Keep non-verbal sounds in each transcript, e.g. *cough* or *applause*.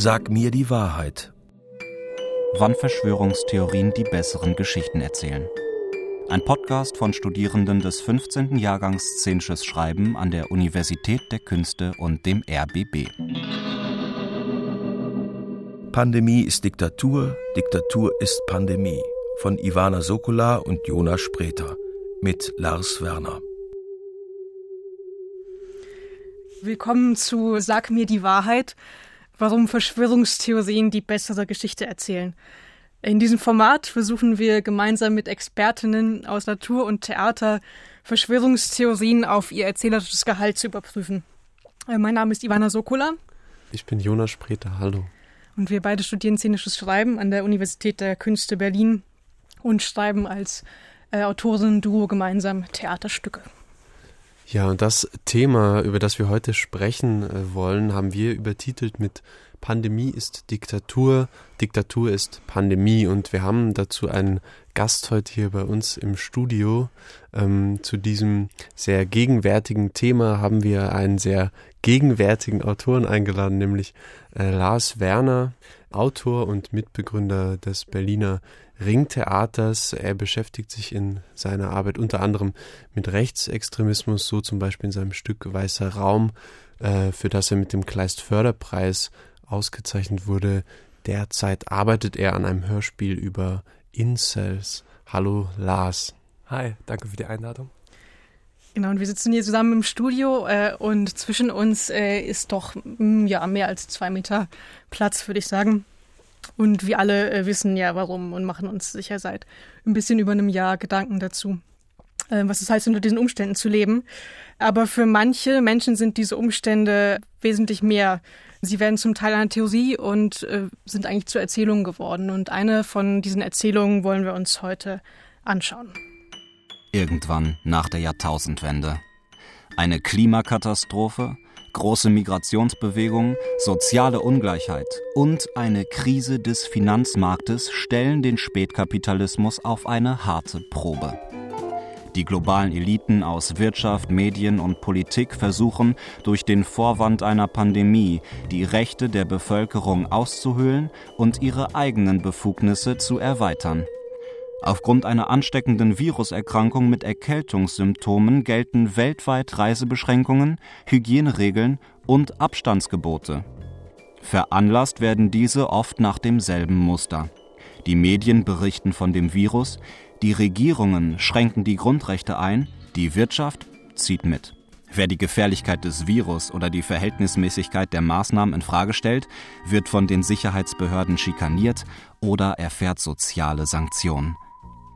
Sag mir die Wahrheit. Wann Verschwörungstheorien die besseren Geschichten erzählen. Ein Podcast von Studierenden des 15. Jahrgangs Szenisches Schreiben an der Universität der Künste und dem RBB. Pandemie ist Diktatur, Diktatur ist Pandemie. Von Ivana Sokola und Jonas Spreter mit Lars Werner. Willkommen zu Sag mir die Wahrheit, warum Verschwörungstheorien die bessere Geschichte erzählen. In diesem Format versuchen wir gemeinsam mit Expertinnen aus Natur und Theater Verschwörungstheorien auf ihr erzählerisches Gehalt zu überprüfen. Äh, mein Name ist Ivana Sokola. Ich bin Jonas Spreter, hallo. Und wir beide studieren szenisches Schreiben an der Universität der Künste Berlin und schreiben als äh, Autorinnen-Duo gemeinsam Theaterstücke. Ja, und das Thema, über das wir heute sprechen äh, wollen, haben wir übertitelt mit Pandemie ist Diktatur, Diktatur ist Pandemie. Und wir haben dazu einen Gast heute hier bei uns im Studio. Ähm, zu diesem sehr gegenwärtigen Thema haben wir einen sehr gegenwärtigen Autoren eingeladen, nämlich äh, Lars Werner, Autor und Mitbegründer des Berliner Ringtheaters. Er beschäftigt sich in seiner Arbeit unter anderem mit Rechtsextremismus, so zum Beispiel in seinem Stück Weißer Raum, äh, für das er mit dem Kleist Förderpreis ausgezeichnet wurde. Derzeit arbeitet er an einem Hörspiel über Incels. Hallo Lars. Hi, danke für die Einladung. Genau, und wir sitzen hier zusammen im Studio äh, und zwischen uns äh, ist doch mh, mm, ja mehr als zwei Meter Platz, würde ich sagen. Und wir alle äh, wissen ja warum und machen uns sicher seit ein bisschen über einem Jahr Gedanken dazu, äh, was es heißt, unter diesen Umständen zu leben. Aber für manche Menschen sind diese Umstände wesentlich mehr. Sie werden zum Teil einer Theorie und äh, sind eigentlich zu Erzählungen geworden. Und eine von diesen Erzählungen wollen wir uns heute anschauen. Irgendwann nach der Jahrtausendwende. Eine Klimakatastrophe, große Migrationsbewegungen, soziale Ungleichheit und eine Krise des Finanzmarktes stellen den Spätkapitalismus auf eine harte Probe. Die globalen Eliten aus Wirtschaft, Medien und Politik versuchen, durch den Vorwand einer Pandemie die Rechte der Bevölkerung auszuhöhlen und ihre eigenen Befugnisse zu erweitern. Aufgrund einer ansteckenden Viruserkrankung mit Erkältungssymptomen gelten weltweit Reisebeschränkungen, Hygieneregeln und Abstandsgebote. Veranlasst werden diese oft nach demselben Muster. Die Medien berichten von dem Virus, die Regierungen schränken die Grundrechte ein, die Wirtschaft zieht mit. Wer die Gefährlichkeit des Virus oder die Verhältnismäßigkeit der Maßnahmen in Frage stellt, wird von den Sicherheitsbehörden schikaniert oder erfährt soziale Sanktionen.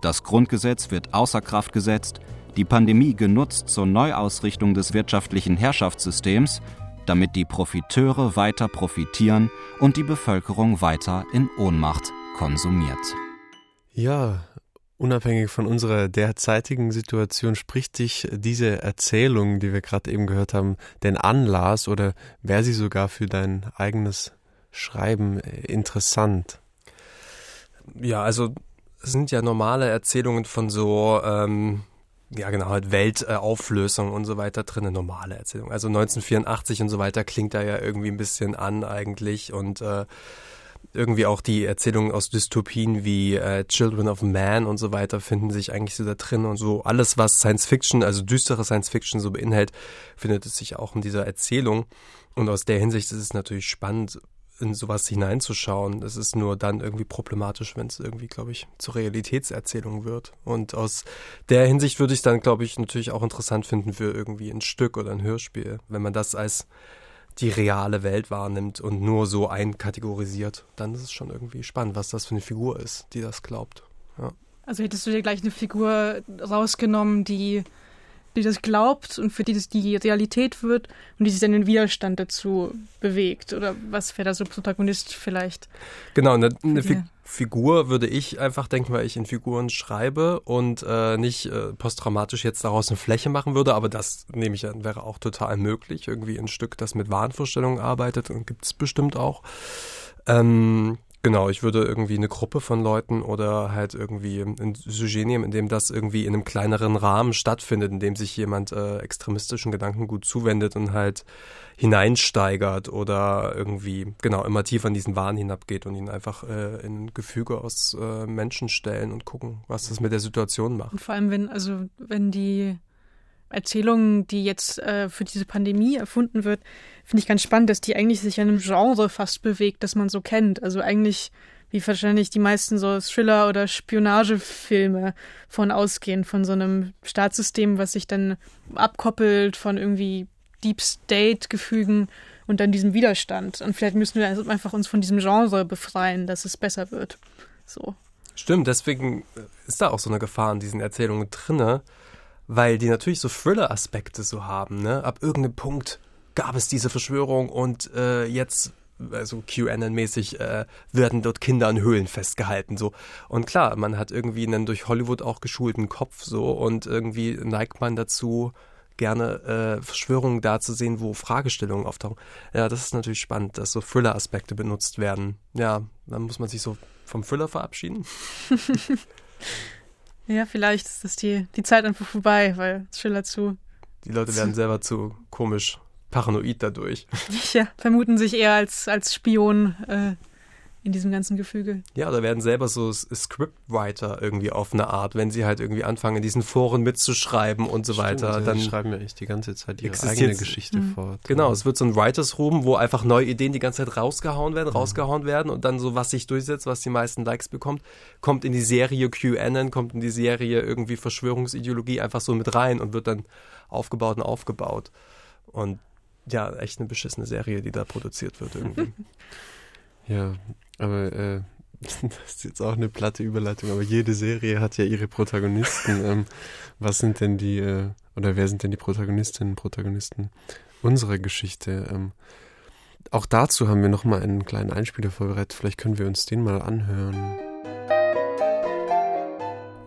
Das Grundgesetz wird außer Kraft gesetzt, die Pandemie genutzt zur Neuausrichtung des wirtschaftlichen Herrschaftssystems, damit die Profiteure weiter profitieren und die Bevölkerung weiter in Ohnmacht konsumiert. Ja, unabhängig von unserer derzeitigen Situation spricht dich diese Erzählung, die wir gerade eben gehört haben, denn an, Lars, oder wäre sie sogar für dein eigenes Schreiben interessant? Ja, also sind ja normale Erzählungen von so, ähm, ja genau, halt Weltauflösung und so weiter drin, eine normale Erzählung. Also 1984 und so weiter klingt da ja irgendwie ein bisschen an eigentlich und äh, irgendwie auch die Erzählungen aus Dystopien wie äh, Children of Man und so weiter finden sich eigentlich so da drin und so alles, was Science Fiction, also düstere Science Fiction so beinhaltet, findet es sich auch in dieser Erzählung. Und aus der Hinsicht ist es natürlich spannend, in sowas hineinzuschauen. Es ist nur dann irgendwie problematisch, wenn es irgendwie, glaube ich, zur Realitätserzählung wird. Und aus der Hinsicht würde ich dann, glaube ich, natürlich auch interessant finden für irgendwie ein Stück oder ein Hörspiel, wenn man das als die reale Welt wahrnimmt und nur so einkategorisiert, dann ist es schon irgendwie spannend, was das für eine Figur ist, die das glaubt. Ja. Also hättest du dir gleich eine Figur rausgenommen, die die das glaubt und für die das die Realität wird und die sich dann in Widerstand dazu bewegt? Oder was wäre da so Protagonist vielleicht? Genau, eine, eine Fi Figur würde ich einfach denken, weil ich in Figuren schreibe und äh, nicht äh, posttraumatisch jetzt daraus eine Fläche machen würde, aber das nehme ich an, wäre auch total möglich. Irgendwie ein Stück, das mit Wahnvorstellungen arbeitet und gibt es bestimmt auch. Ähm, Genau, ich würde irgendwie eine Gruppe von Leuten oder halt irgendwie ein Sujet nehmen, in dem das irgendwie in einem kleineren Rahmen stattfindet, in dem sich jemand äh, extremistischen Gedanken gut zuwendet und halt hineinsteigert oder irgendwie genau immer tiefer in diesen Wahn hinabgeht und ihn einfach äh, in Gefüge aus äh, Menschen stellen und gucken, was das mit der Situation macht. Und vor allem, wenn, also wenn die Erzählung, die jetzt äh, für diese Pandemie erfunden wird, finde ich ganz spannend, dass die eigentlich sich in einem Genre fast bewegt, das man so kennt. Also eigentlich wie wahrscheinlich die meisten so Thriller- oder Spionagefilme von ausgehen, von so einem Staatssystem, was sich dann abkoppelt von irgendwie Deep State-Gefügen und dann diesem Widerstand. Und vielleicht müssen wir einfach uns von diesem Genre befreien, dass es besser wird. So. Stimmt, deswegen ist da auch so eine Gefahr in diesen Erzählungen drinne, weil die natürlich so Thriller-Aspekte so haben. Ne? Ab irgendeinem Punkt gab es diese Verschwörung und äh, jetzt also QAnon-mäßig äh, werden dort Kinder in Höhlen festgehalten so und klar man hat irgendwie einen durch Hollywood auch geschulten Kopf so und irgendwie neigt man dazu gerne äh, Verschwörungen da zu sehen, wo Fragestellungen auftauchen. Ja, das ist natürlich spannend, dass so Thriller-Aspekte benutzt werden. Ja, dann muss man sich so vom Thriller verabschieden. *laughs* Ja, vielleicht ist das die, die Zeit einfach vorbei, weil Schiller zu. Die Leute werden selber zu komisch, paranoid dadurch. *laughs* Ja, vermuten sich eher als, als Spion äh, in diesem ganzen Gefüge. Ja, oder werden selber so Scriptwriter irgendwie auf eine Art, wenn sie halt irgendwie anfangen, in diesen Foren mitzuschreiben und so Stimmt, weiter. Dann die schreiben ja echt die ganze Zeit ihre eigene Geschichte mhm. fort. Genau, es wird so ein Writers Room, wo einfach neue Ideen die ganze Zeit rausgehauen werden, mhm. rausgehauen werden und dann so, was sich durchsetzt, was die meisten Likes bekommt, kommt in die Serie QAnon, kommt in die Serie irgendwie Verschwörungsideologie einfach so mit rein und wird dann aufgebaut und aufgebaut. Und ja, echt eine beschissene Serie, die da produziert wird irgendwie. *laughs* Ja, aber äh, *laughs* das ist jetzt auch eine platte Überleitung, aber jede Serie hat ja ihre Protagonisten. *laughs* ähm, was sind denn die, äh, oder wer sind denn die Protagonistinnen und Protagonisten unserer Geschichte? Ähm, auch dazu haben wir nochmal einen kleinen Einspieler vorbereitet. Vielleicht können wir uns den mal anhören.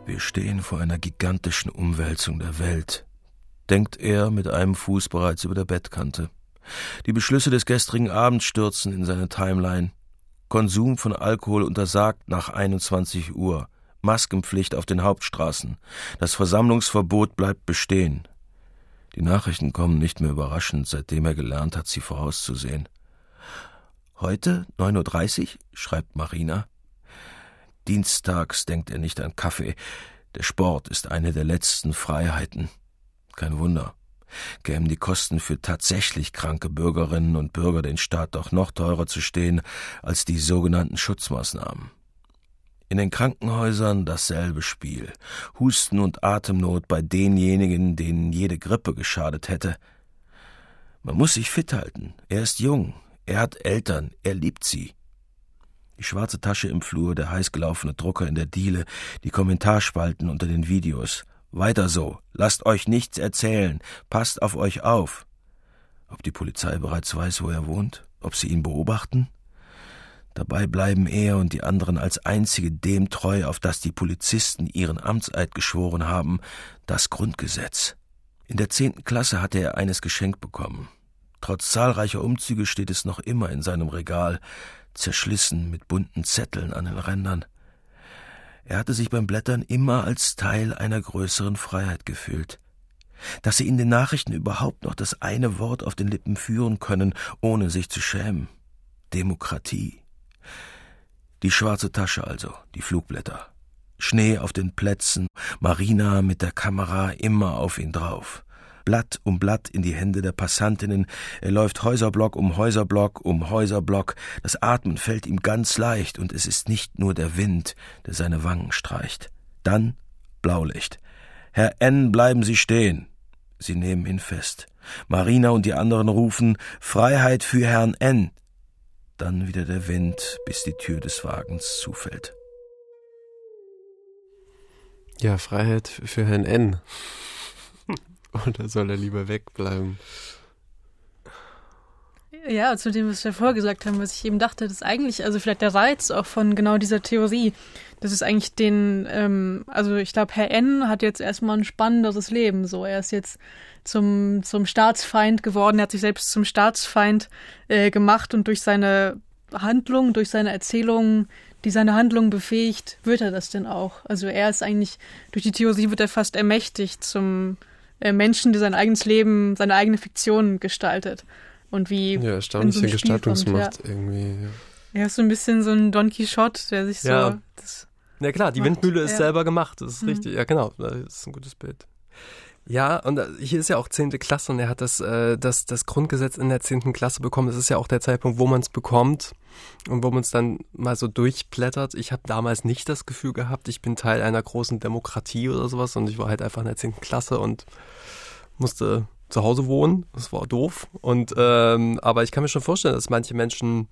Wir stehen vor einer gigantischen Umwälzung der Welt, denkt er mit einem Fuß bereits über der Bettkante. Die Beschlüsse des gestrigen Abends stürzen in seine Timeline. Konsum von Alkohol untersagt nach 21 Uhr. Maskenpflicht auf den Hauptstraßen. Das Versammlungsverbot bleibt bestehen. Die Nachrichten kommen nicht mehr überraschend, seitdem er gelernt hat, sie vorauszusehen. Heute, 9.30 Uhr, schreibt Marina. Dienstags denkt er nicht an Kaffee. Der Sport ist eine der letzten Freiheiten. Kein Wunder kämen die Kosten für tatsächlich kranke Bürgerinnen und Bürger den Staat doch noch teurer zu stehen als die sogenannten Schutzmaßnahmen. In den Krankenhäusern dasselbe Spiel. Husten und Atemnot bei denjenigen, denen jede Grippe geschadet hätte. Man muss sich fit halten. Er ist jung. Er hat Eltern. Er liebt sie. Die schwarze Tasche im Flur, der heißgelaufene Drucker in der Diele, die Kommentarspalten unter den Videos. Weiter so. Lasst euch nichts erzählen. Passt auf euch auf. Ob die Polizei bereits weiß, wo er wohnt? Ob sie ihn beobachten? Dabei bleiben er und die anderen als einzige dem treu, auf das die Polizisten ihren Amtseid geschworen haben, das Grundgesetz. In der zehnten Klasse hatte er eines geschenkt bekommen. Trotz zahlreicher Umzüge steht es noch immer in seinem Regal, zerschlissen mit bunten Zetteln an den Rändern. Er hatte sich beim Blättern immer als Teil einer größeren Freiheit gefühlt. Dass sie in den Nachrichten überhaupt noch das eine Wort auf den Lippen führen können, ohne sich zu schämen. Demokratie. Die schwarze Tasche also, die Flugblätter. Schnee auf den Plätzen, Marina mit der Kamera immer auf ihn drauf. Blatt um Blatt in die Hände der Passantinnen. Er läuft Häuserblock um Häuserblock um Häuserblock. Das Atmen fällt ihm ganz leicht und es ist nicht nur der Wind, der seine Wangen streicht. Dann Blaulicht. Herr N, bleiben Sie stehen. Sie nehmen ihn fest. Marina und die anderen rufen Freiheit für Herrn N. Dann wieder der Wind, bis die Tür des Wagens zufällt. Ja, Freiheit für Herrn N. Oder soll er lieber wegbleiben? Ja, zu dem, was wir vorher gesagt haben, was ich eben dachte, das ist eigentlich, also vielleicht der Reiz auch von genau dieser Theorie. Das ist eigentlich den, ähm, also ich glaube, Herr N hat jetzt erstmal ein spannenderes Leben. So, er ist jetzt zum, zum Staatsfeind geworden, er hat sich selbst zum Staatsfeind äh, gemacht und durch seine Handlung, durch seine Erzählung, die seine Handlung befähigt, wird er das denn auch? Also er ist eigentlich, durch die Theorie wird er fast ermächtigt zum äh, Menschen, der sein eigenes Leben, seine eigene Fiktion gestaltet. Und wie. Ja, erstaunliche so Gestaltungsmacht ja. irgendwie. Ja. Er ist so ein bisschen so ein Don Quixote, der sich so. Ja, ja klar, die macht, Windmühle ist ja. selber gemacht, das ist mhm. richtig. Ja, genau, das ist ein gutes Bild. Ja, und äh, hier ist ja auch zehnte Klasse und er hat das, äh, das, das Grundgesetz in der zehnten Klasse bekommen. Das ist ja auch der Zeitpunkt, wo man es bekommt und wo man es dann mal so durchblättert. Ich habe damals nicht das Gefühl gehabt, ich bin Teil einer großen Demokratie oder sowas und ich war halt einfach in der zehnten Klasse und musste zu Hause wohnen. Das war doof. Und ähm, aber ich kann mir schon vorstellen, dass manche Menschen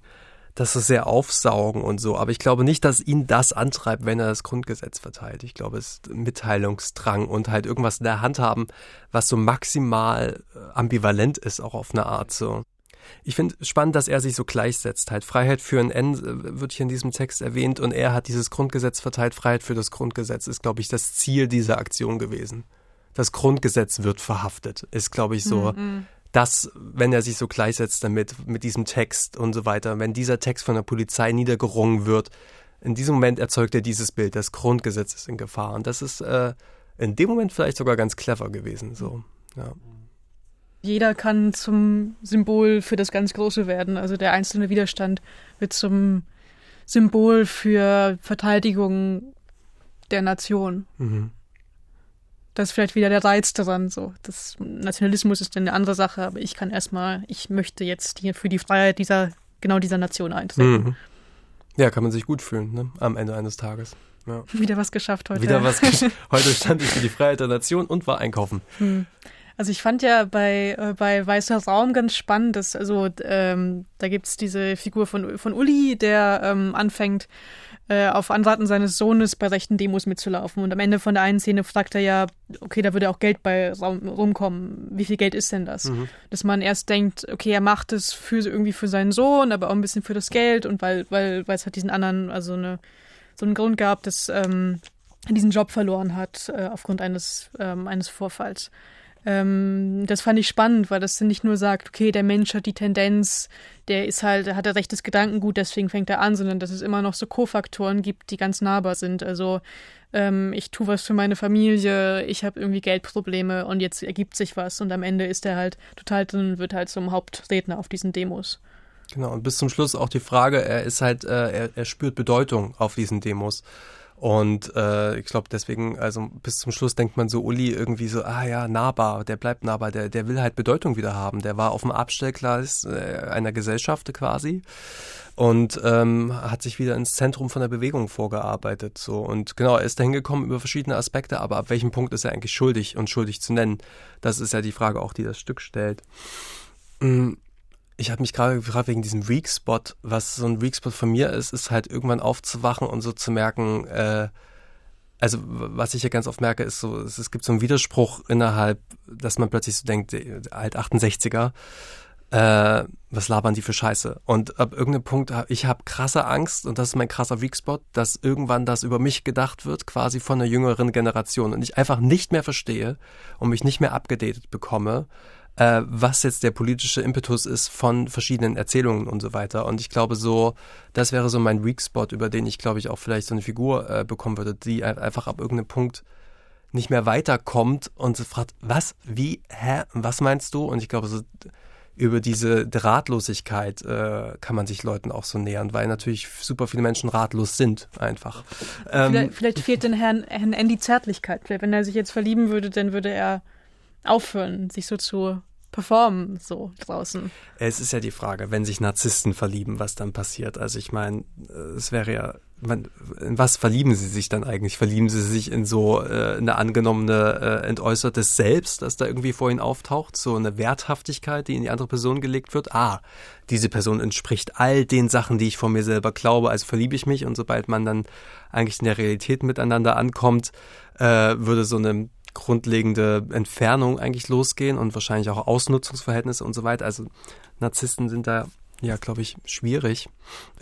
das ist sehr aufsaugen und so. Aber ich glaube nicht, dass ihn das antreibt, wenn er das Grundgesetz verteilt. Ich glaube, es ist Mitteilungsdrang und halt irgendwas in der Hand haben, was so maximal äh, ambivalent ist, auch auf eine Art so. Ich finde spannend, dass er sich so gleichsetzt. Halt Freiheit für ein N äh, wird hier in diesem Text erwähnt und er hat dieses Grundgesetz verteilt. Freiheit für das Grundgesetz ist, glaube ich, das Ziel dieser Aktion gewesen. Das Grundgesetz wird verhaftet, ist, glaube ich, so mhm dass, wenn er sich so gleichsetzt damit, mit diesem Text und so weiter, wenn dieser Text von der Polizei niedergerungen wird, in diesem Moment erzeugt er dieses Bild, das Grundgesetz ist in Gefahr. Und das ist äh, in dem Moment vielleicht sogar ganz clever gewesen. So, ja. Jeder kann zum Symbol für das ganz Große werden. Also der einzelne Widerstand wird zum Symbol für Verteidigung der Nation. Mhm das ist vielleicht wieder der Reiz daran. So, das Nationalismus ist dann eine andere Sache, aber ich kann erstmal, ich möchte jetzt hier für die Freiheit dieser, genau dieser Nation eintreten. Mhm. Ja, kann man sich gut fühlen, ne? Am Ende eines Tages. Ja. *laughs* Wieder was geschafft heute. Wieder was geschafft. *laughs* Heute stand ich für die Freiheit der Nation und war einkaufen. Hm. Also ich fand ja bei, äh, bei Weißer Raum ganz spannend, dass, also ähm, da gibt's diese Figur von, von Uli, der ähm, anfängt, äh, auf Anraten seines Sohnes bei rechten Demos mitzulaufen. Und am Ende von der einen Szene fragt er ja, okay, da würde auch Geld bei rumkommen. Wie viel Geld ist denn das? Mhm. Dass man erst denkt, okay, er macht es für irgendwie für seinen Sohn, aber auch ein bisschen für das Geld und weil, weil, weil es hat diesen anderen, also eine, so einen Grund gab, dass ähm, er diesen Job verloren hat äh, aufgrund eines, ähm, eines Vorfalls. Ähm, das fand ich spannend, weil das nicht nur sagt, okay, der Mensch hat die Tendenz, der ist halt, hat er rechtes Gedankengut, deswegen fängt er an, sondern dass es immer noch so Kofaktoren gibt, die ganz nahbar sind. Also ähm, ich tue was für meine Familie, ich habe irgendwie Geldprobleme und jetzt ergibt sich was und am Ende ist er halt total drin, wird halt zum Hauptredner auf diesen Demos. Genau, und bis zum Schluss auch die Frage, er ist halt, äh, er, er spürt Bedeutung auf diesen Demos. Und äh, ich glaube deswegen, also bis zum Schluss denkt man so, Uli irgendwie so, ah ja, nahbar, der bleibt nahbar, der, der will halt Bedeutung wieder haben. Der war auf dem Abstellgleis äh, einer Gesellschaft quasi und ähm, hat sich wieder ins Zentrum von der Bewegung vorgearbeitet. So. Und genau, er ist dahin gekommen über verschiedene Aspekte, aber ab welchem Punkt ist er eigentlich schuldig und schuldig zu nennen? Das ist ja die Frage auch, die das Stück stellt. Mhm ich habe mich gerade gefragt wegen diesem Weak Spot, was so ein Weak Spot von mir ist, ist halt irgendwann aufzuwachen und so zu merken, äh, also was ich ja ganz oft merke, ist so, es, es gibt so einen Widerspruch innerhalb, dass man plötzlich so denkt, halt 68er, äh, was labern die für Scheiße? Und ab irgendeinem Punkt, ich habe krasse Angst, und das ist mein krasser Weakspot, dass irgendwann das über mich gedacht wird, quasi von einer jüngeren Generation und ich einfach nicht mehr verstehe und mich nicht mehr abgedatet bekomme, äh, was jetzt der politische Impetus ist von verschiedenen Erzählungen und so weiter. Und ich glaube so, das wäre so mein Weak Spot, über den ich glaube ich auch vielleicht so eine Figur äh, bekommen würde, die einfach ab irgendeinem Punkt nicht mehr weiterkommt und fragt, was, wie, hä, was meinst du? Und ich glaube so, über diese Ratlosigkeit äh, kann man sich Leuten auch so nähern, weil natürlich super viele Menschen ratlos sind einfach. Ähm, vielleicht, vielleicht, fehlt den Herrn, Herrn Andy Zärtlichkeit. Vielleicht, wenn er sich jetzt verlieben würde, dann würde er aufhören, sich so zu performen, so draußen. Es ist ja die Frage, wenn sich Narzissten verlieben, was dann passiert. Also ich meine, es wäre ja, man, in was verlieben sie sich dann eigentlich? Verlieben sie sich in so äh, eine angenommene, äh, entäußertes Selbst, das da irgendwie vor ihnen auftaucht? So eine Werthaftigkeit, die in die andere Person gelegt wird? Ah, diese Person entspricht all den Sachen, die ich von mir selber glaube, also verliebe ich mich und sobald man dann eigentlich in der Realität miteinander ankommt, äh, würde so eine grundlegende Entfernung eigentlich losgehen und wahrscheinlich auch Ausnutzungsverhältnisse und so weiter. Also Narzissten sind da, ja, glaube ich, schwierig.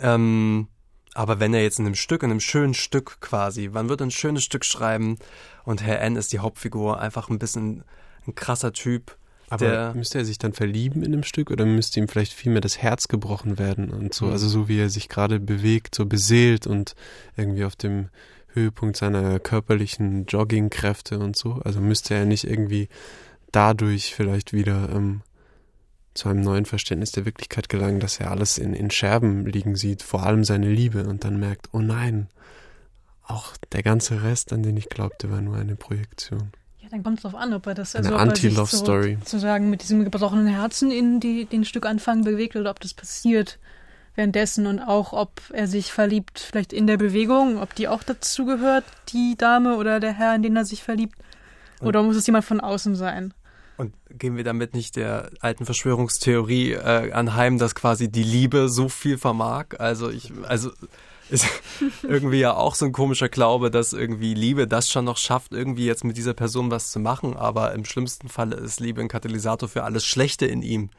Ähm, aber wenn er jetzt in einem Stück, in einem schönen Stück quasi, man wird ein schönes Stück schreiben und Herr N ist die Hauptfigur, einfach ein bisschen ein krasser Typ, Aber Der- müsste er sich dann verlieben in dem Stück oder müsste ihm vielleicht vielmehr das Herz gebrochen werden und so? Mhm. Also so wie er sich gerade bewegt, so beseelt und irgendwie auf dem Höhepunkt seiner körperlichen Joggingkräfte und so. Also müsste er nicht irgendwie dadurch vielleicht wieder ähm, zu einem neuen Verständnis der Wirklichkeit gelangen, dass er alles in, in Scherben liegen sieht, vor allem seine Liebe und dann merkt, oh nein, auch der ganze Rest, an den ich glaubte, war nur eine Projektion. Ja, dann kommt es darauf an, ob er das Eine also Anti-Love-Story. So, sozusagen mit diesem gebrochenen Herzen in die, den Stückanfang bewegt oder ob das passiert währenddessen und auch, ob er sich verliebt, vielleicht in der Bewegung, ob die auch dazu gehört, die Dame oder der Herr, in den er sich verliebt. Oder muss es jemand von außen sein? Und gehen wir damit nicht der alten Verschwörungstheorie äh, anheim, dass quasi die Liebe so viel vermag? Also ich, also *laughs* ist irgendwie ja auch so ein komischer Glaube, dass irgendwie Liebe das schon noch schafft, irgendwie jetzt mit dieser Person was zu machen, aber im schlimmsten Falle ist Liebe ein Katalysator für alles Schlechte in ihm.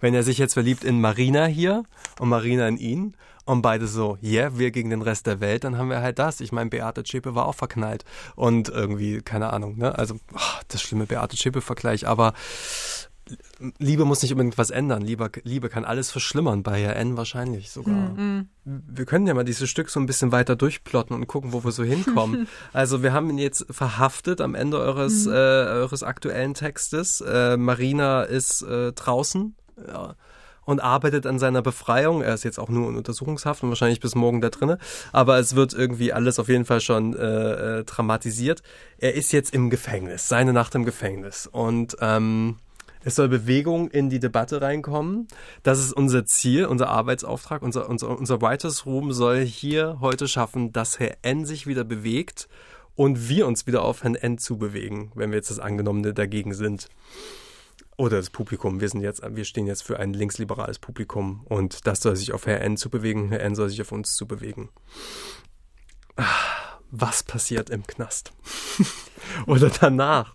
Wenn er sich jetzt verliebt in Marina hier und Marina in ihn und beide so, yeah, wir gegen den Rest der Welt, dann haben wir halt das. Ich meine, Beate Zschäpe war auch verknallt und irgendwie, keine Ahnung, ne? Also, ah, das schlimme Beate Zschäpe-Vergleich, aber Liebe muss nicht unbedingt was ändern. Liebe, Liebe kann alles verschlimmern, bei N wahrscheinlich sogar. Mhm. Wir können ja mal dieses Stück so ein bisschen weiter durchplotten und gucken, wo wir so hinkommen. *laughs* also wir haben ihn jetzt verhaftet am Ende eures, äh, eures aktuellen Textes. Äh, Marina ist äh, draußen und arbeitet an seiner Befreiung. Er ist jetzt auch nur in Untersuchungshaft und wahrscheinlich bis morgen da drinne. Aber es wird irgendwie alles auf jeden Fall schon äh, äh, dramatisiert. Er ist jetzt im Gefängnis, seine Nacht im Gefängnis. Und ähm, es soll Bewegung in die Debatte reinkommen. Das ist unser Ziel, unser Arbeitsauftrag. Unser, unser, unser Writers Room soll hier heute schaffen, dass Herr N sich wieder bewegt und wir uns wieder auf Herrn N zubewegen, wenn wir jetzt das Angenommene dagegen sind. Oder das Publikum. Wir sind jetzt, wir stehen jetzt für ein linksliberales Publikum und das soll sich auf Herr N zubewegen, Herr N soll sich auf uns zubewegen. Ah, Was passiert im Knast? *laughs* Oder danach?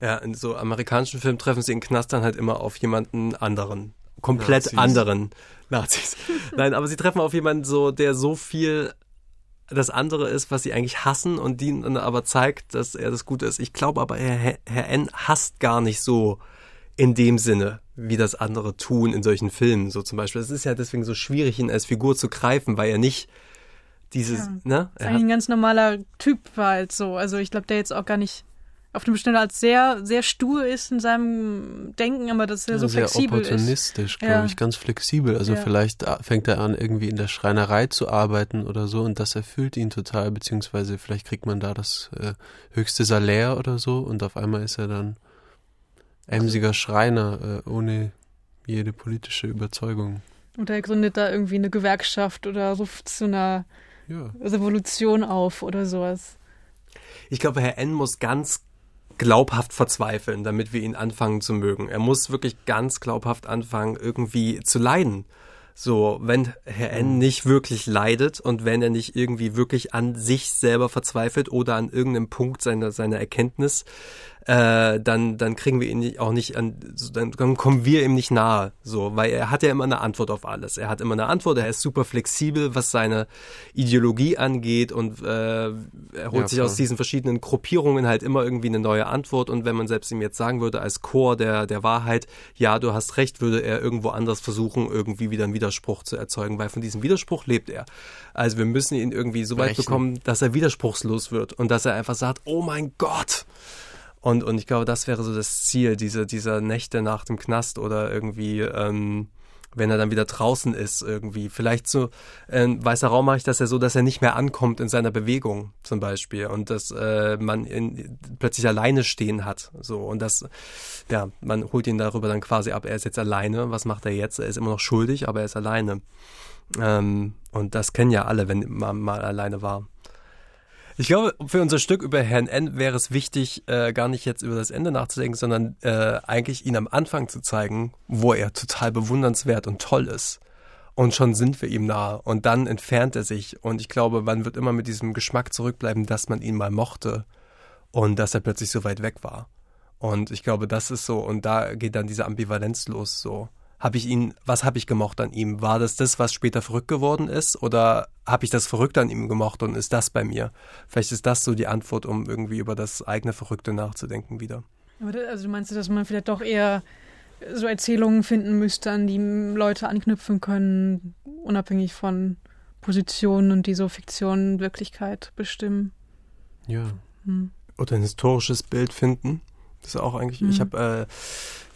Ja, in so amerikanischen Filmen treffen sie in Knast dann halt immer auf jemanden anderen. Komplett Nazis. anderen Nazis. *laughs* Nein, aber sie treffen auf jemanden so, der so viel das andere ist, was sie eigentlich hassen und die aber zeigt, dass er das Gute ist. Ich glaube aber, Herr, Herr N. hasst gar nicht so in dem Sinne, wie das andere tun in solchen Filmen. So zum Beispiel. Es ist ja deswegen so schwierig, ihn als Figur zu greifen, weil er nicht dieses, Ja. ne? Ist Er eigentlich hat, ein ganz normaler Typ war halt so. Also ich glaube, der jetzt auch gar nicht auf dem Stelle als sehr, sehr stur ist in seinem Denken, aber dass er so sehr flexibel ist. opportunistisch, glaube Ja. ich, ganz flexibel. Also Ja. vielleicht äh, fängt er an, irgendwie in der Schreinerei zu arbeiten oder so und das erfüllt ihn total, beziehungsweise vielleicht kriegt man da das äh, höchste Salär oder so und auf einmal ist er dann emsiger Schreiner äh, ohne jede politische Überzeugung. Und er gründet da irgendwie eine Gewerkschaft oder ruft zu einer Ja. Revolution auf oder sowas. Ich glaube, Herr N. muss ganz glaubhaft verzweifeln, damit wir ihn anfangen zu mögen. Er muss wirklich ganz glaubhaft anfangen, irgendwie zu leiden. So, wenn Herr N. nicht wirklich leidet und wenn er nicht irgendwie wirklich an sich selber verzweifelt oder an irgendeinem Punkt seiner, seiner Erkenntnis, äh, dann, dann kriegen wir ihn auch nicht an, dann, dann kommen wir ihm nicht nahe, so, weil er hat ja immer eine Antwort auf alles. Er hat immer eine Antwort, er ist super flexibel, was seine Ideologie angeht und äh, er holt Ja, sich aus diesen verschiedenen Gruppierungen halt immer irgendwie eine neue Antwort und wenn man selbst ihm jetzt sagen würde, als Chor der, der Wahrheit, ja, du hast recht, würde er irgendwo anders versuchen, irgendwie wieder einen Widerspruch zu erzeugen, weil von diesem Widerspruch lebt er. Also wir müssen ihn irgendwie so weit Brechen. bekommen, dass er widerspruchslos wird und dass er einfach sagt, oh mein Gott, und, und ich glaube, das wäre so das Ziel, diese, dieser Nächte nach dem Knast oder irgendwie, ähm, wenn er dann wieder draußen ist, irgendwie. Vielleicht so, äh, weißer Raum mache ich das ja so, dass er nicht mehr ankommt in seiner Bewegung zum Beispiel und dass äh, man ihn plötzlich alleine stehen hat. So und das, ja, man holt ihn darüber dann quasi ab, er ist jetzt alleine. Was macht er jetzt? Er ist immer noch schuldig, aber er ist alleine. Ähm, und das kennen ja alle, wenn man mal alleine war. Ich glaube, für unser Stück über Herrn N wäre es wichtig, äh, gar nicht jetzt über das Ende nachzudenken, sondern äh, eigentlich ihn am Anfang zu zeigen, wo er total bewundernswert und toll ist. Und schon sind wir ihm nahe. Und dann entfernt er sich. Und ich glaube, man wird immer mit diesem Geschmack zurückbleiben, dass man ihn mal mochte und dass er plötzlich so weit weg war. Und ich glaube, das ist so. Und da geht dann diese Ambivalenz los. So, habe ich ihn, was habe ich gemocht an ihm? War das das, was später verrückt geworden ist? Oder habe ich das Verrückte an ihm gemocht und ist das bei mir? Vielleicht ist das so die Antwort, um irgendwie über das eigene Verrückte nachzudenken wieder. Also du meinst, dass man vielleicht doch eher so Erzählungen finden müsste, an die Leute anknüpfen können, unabhängig von Positionen und die so Fiktion Wirklichkeit bestimmen. Ja. Hm. Oder ein historisches Bild finden. Das ist auch eigentlich, mhm. ich habe äh,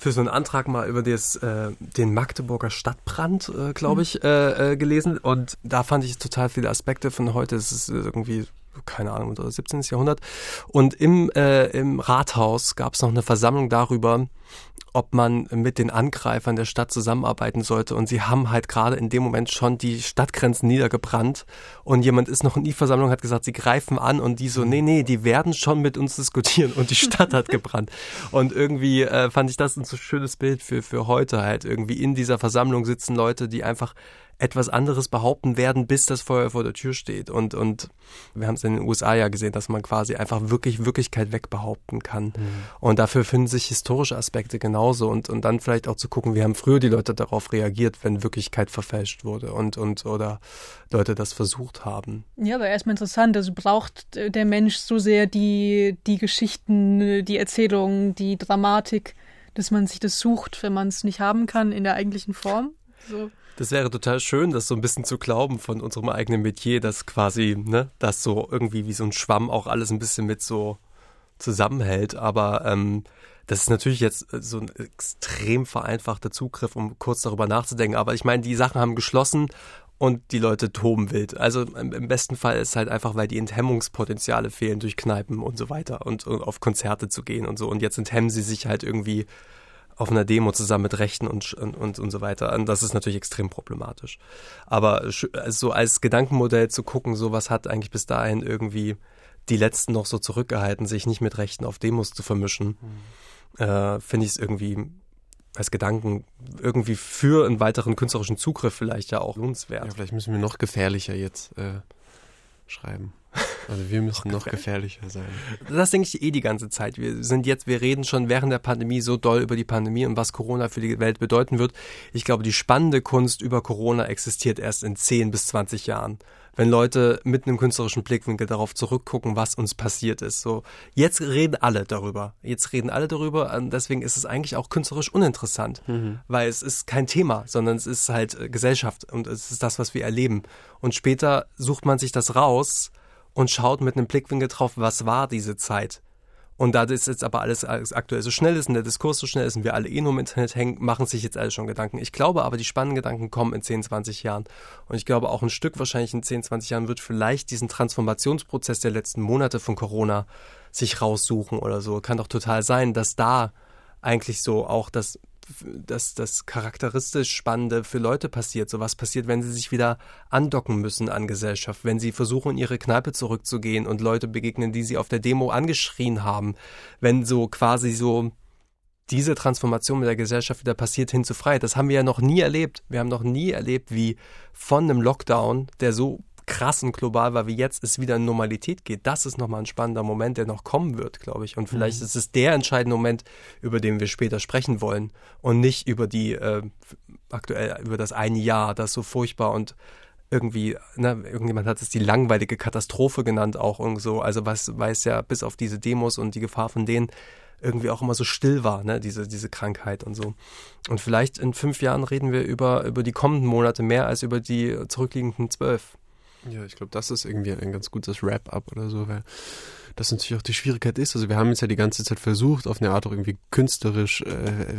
für so einen Antrag mal über das, äh, den Magdeburger Stadtbrand, äh, glaube mhm. ich, äh, äh, gelesen. Und da fand ich total viele Aspekte von heute. Es ist irgendwie keine Ahnung, oder 17. Jahrhundert. Und im, äh, im Rathaus gab es noch eine Versammlung darüber, ob man mit den Angreifern der Stadt zusammenarbeiten sollte. Und sie haben halt gerade in dem Moment schon die Stadtgrenzen niedergebrannt. Und jemand ist noch in die Versammlung, hat gesagt, sie greifen an und die so, nee, nee, die werden schon mit uns diskutieren und die Stadt hat gebrannt. Und irgendwie äh, fand ich das ein so schönes Bild für, für heute halt. Irgendwie in dieser Versammlung sitzen Leute, die einfach etwas anderes behaupten werden, bis das Feuer vor der Tür steht. Und, und wir haben es in den USA ja gesehen, dass man quasi einfach wirklich Wirklichkeit wegbehaupten kann. Mhm. Und dafür finden sich historische Aspekte genauso. Und, und dann vielleicht auch zu gucken, wie haben früher die Leute darauf reagiert, wenn Wirklichkeit verfälscht wurde und, und oder Leute das versucht haben. Ja, aber erstmal interessant. Also braucht der Mensch so sehr die, die Geschichten, die Erzählungen, die Dramatik, dass man sich das sucht, wenn man es nicht haben kann in der eigentlichen Form? So. Das wäre total schön, das so ein bisschen zu glauben von unserem eigenen Metier, dass quasi, ne, das so irgendwie wie so ein Schwamm auch alles ein bisschen mit so zusammenhält. Aber ähm, das ist natürlich jetzt so ein extrem vereinfachter Zugriff, um kurz darüber nachzudenken. Aber ich meine, die Sachen haben geschlossen und die Leute toben wild. Also im besten Fall ist halt einfach, weil die Enthemmungspotenziale fehlen durch Kneipen und so weiter und, und auf Konzerte zu gehen und so. Und jetzt enthemmen sie sich halt irgendwie auf einer Demo zusammen mit Rechten und, und, und so weiter. Und das ist natürlich extrem problematisch. Aber so als Gedankenmodell zu gucken, so was hat eigentlich bis dahin irgendwie die Letzten noch so zurückgehalten, sich nicht mit Rechten auf Demos zu vermischen, mhm. äh, finde ich es irgendwie als Gedanken irgendwie für einen weiteren künstlerischen Zugriff vielleicht ja auch lohnenswert. Ja, vielleicht müssen wir noch gefährlicher jetzt äh, schreiben. Also wir müssen noch gefährlicher sein. Das denke ich eh die ganze Zeit. Wir sind jetzt, wir reden schon während der Pandemie so doll über die Pandemie und was Corona für die Welt bedeuten wird. Ich glaube, die spannende Kunst über Corona existiert erst in 10 bis 20 Jahren. Wenn Leute mit einem künstlerischen Blickwinkel darauf zurückgucken, was uns passiert ist. So, jetzt reden alle darüber. Jetzt reden alle darüber. Und deswegen ist es eigentlich auch künstlerisch uninteressant, mhm. weil es ist kein Thema, sondern es ist halt äh, Gesellschaft und es ist das, was wir erleben. Und später sucht man sich das raus und schaut mit einem Blickwinkel drauf, was war diese Zeit. Und da das jetzt aber alles, aktuell so schnell ist und der Diskurs so schnell ist und wir alle eh nur im Internet hängen, machen sich jetzt alle schon Gedanken. Ich glaube aber, die spannenden Gedanken kommen in 10, 20 Jahren. Und ich glaube auch ein Stück wahrscheinlich in 10, 20 Jahren wird vielleicht diesen Transformationsprozess der letzten Monate von Corona sich raussuchen oder so. Kann doch total sein, dass da eigentlich so auch das das, das charakteristisch Spannende für Leute passiert. So was passiert, wenn sie sich wieder andocken müssen an Gesellschaft, wenn sie versuchen, in ihre Kneipe zurückzugehen und Leute begegnen, die sie auf der Demo angeschrien haben, wenn so quasi so diese Transformation mit der Gesellschaft wieder passiert hin zu Freiheit. Das haben wir ja noch nie erlebt. Wir haben noch nie erlebt, wie von einem Lockdown, der so krass und global war wie jetzt, es wieder in Normalität geht. Das ist nochmal ein spannender Moment, der noch kommen wird, glaube ich. Und vielleicht mhm. ist es der entscheidende Moment, über den wir später sprechen wollen und nicht über die äh, aktuell über das eine Jahr, das so furchtbar und irgendwie, ne, irgendjemand hat es die langweilige Katastrophe genannt auch und so. Also was weiß ja bis auf diese Demos und die Gefahr von denen irgendwie auch immer so still war, ne, diese, diese Krankheit und so. Und vielleicht in fünf Jahren reden wir über, über die kommenden Monate mehr als über die zurückliegenden zwölf. Ja, ich glaube, das ist irgendwie ein ganz gutes Wrap-up oder so, weil das natürlich auch die Schwierigkeit ist. Also wir haben jetzt ja die ganze Zeit versucht, auf eine Art auch irgendwie künstlerisch äh,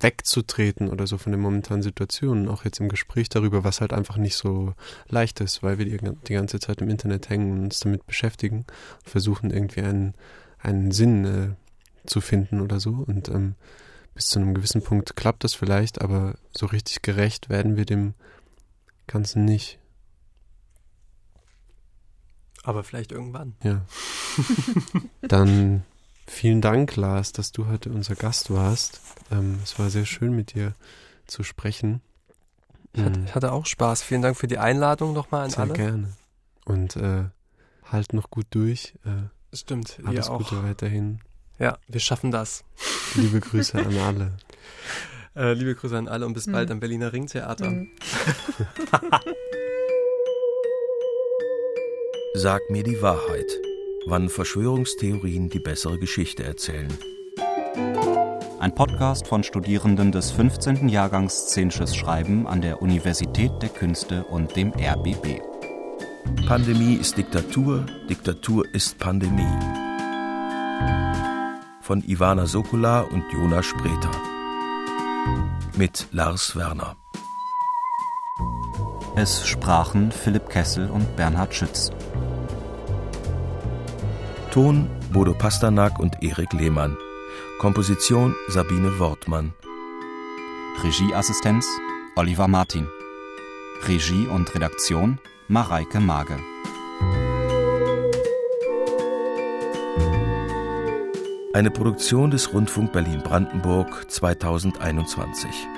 wegzutreten oder so von den momentanen Situationen, auch jetzt im Gespräch darüber, was halt einfach nicht so leicht ist, weil wir die, die ganze Zeit im Internet hängen und uns damit beschäftigen und versuchen irgendwie einen, einen Sinn äh, zu finden oder so. Und ähm, bis zu einem gewissen Punkt klappt das vielleicht, aber so richtig gerecht werden wir dem Ganzen nicht. Aber vielleicht irgendwann. Ja. *laughs* Dann vielen Dank, Lars, dass du heute unser Gast warst. Ähm, es war sehr schön, mit dir zu sprechen. Ich hatte, hatte auch Spaß. Vielen Dank für die Einladung nochmal an sehr alle. Sehr gerne. Und äh, halt noch gut durch. Äh, Stimmt. Alles Gute weiterhin. Ja, wir schaffen das. Liebe Grüße an *laughs* alle. Äh, liebe Grüße an alle und bis mhm. bald am Berliner Ringtheater. Mhm. *laughs* Sag mir die Wahrheit, wann Verschwörungstheorien die bessere Geschichte erzählen. Ein Podcast von Studierenden des 15. Jahrgangs Szenisches Schreiben an der Universität der Künste und dem RBB. Pandemie ist Diktatur, Diktatur ist Pandemie. Von Ivana Sokula und Jona Spreter. Mit Lars Werner. Es sprachen Philipp Kessel und Bernhard Schütz. Ton Bodo Pasternak und Erik Lehmann. Komposition Sabine Wortmann. Regieassistenz Oliver Martin. Regie und Redaktion Mareike Mage. Eine Produktion des Rundfunk Berlin-Brandenburg 2021.